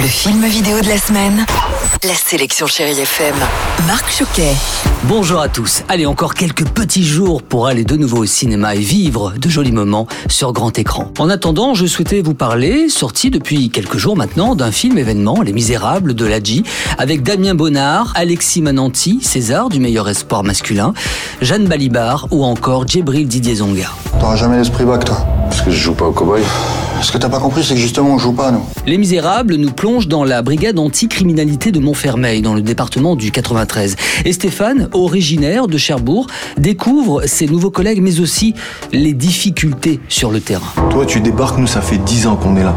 Le film vidéo de la semaine. La sélection Chérie FM. Marc Choquet. Bonjour à tous. Allez, encore quelques petits jours pour aller de nouveau au cinéma et vivre de jolis moments sur grand écran. En attendant, je souhaitais vous parler, sorti depuis quelques jours maintenant, d'un film événement, Les Misérables de Ladji, avec Damien Bonnard, Alexis Mananti, César du meilleur espoir masculin, Jeanne Balibar ou encore Djibril Didier Zonga. T'auras jamais l'esprit bac, toi. Parce que je joue pas au cowboy. Ce que t'as pas compris, c'est que justement, on joue pas, nous. Les Misérables nous plongent dans la brigade anticriminalité de Montfermeil, dans le département du 93. Et Stéphane, originaire de Cherbourg, découvre ses nouveaux collègues, mais aussi les difficultés sur le terrain. Toi, tu débarques, nous, ça fait 10 ans qu'on est là.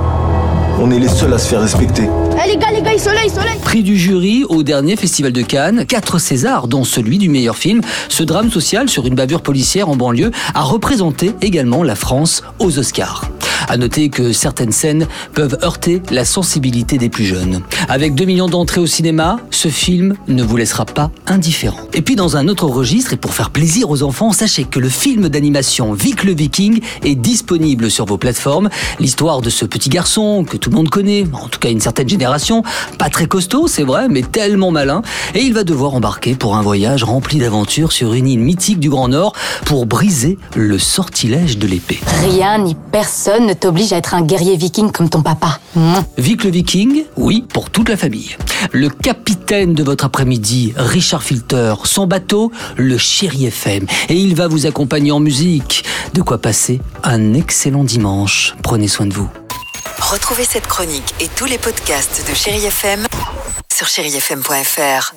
On est les seuls à se faire respecter. Eh les gars, les gars, soleil, soleil Prix du jury au dernier festival de Cannes, quatre Césars, dont celui du meilleur film. Ce drame social sur une bavure policière en banlieue a représenté également la France aux Oscars. À noter que certaines scènes peuvent heurter la sensibilité des plus jeunes. Avec 2 millions d'entrées au cinéma, ce film ne vous laissera pas indifférent. Et puis dans un autre registre, et pour faire plaisir aux enfants, sachez que le film d'animation Vic le Viking est disponible sur vos plateformes. L'histoire de ce petit garçon que tout le monde connaît, en tout cas une certaine génération, pas très costaud, c'est vrai, mais tellement malin, et il va devoir embarquer pour un voyage rempli d'aventures sur une île mythique du Grand Nord pour briser le sortilège de l'épée. Rien ni personne ne t'oblige à être un guerrier viking comme ton papa. Vic le Viking, oui, pour toute la famille. Le capitaine de votre après-midi, Richard Filter, son bateau, le Chéri FM. Et il va vous accompagner en musique. De quoi passer un excellent dimanche. Prenez soin de vous. Retrouvez cette chronique et tous les podcasts de Chérie FM sur chérifm.fr.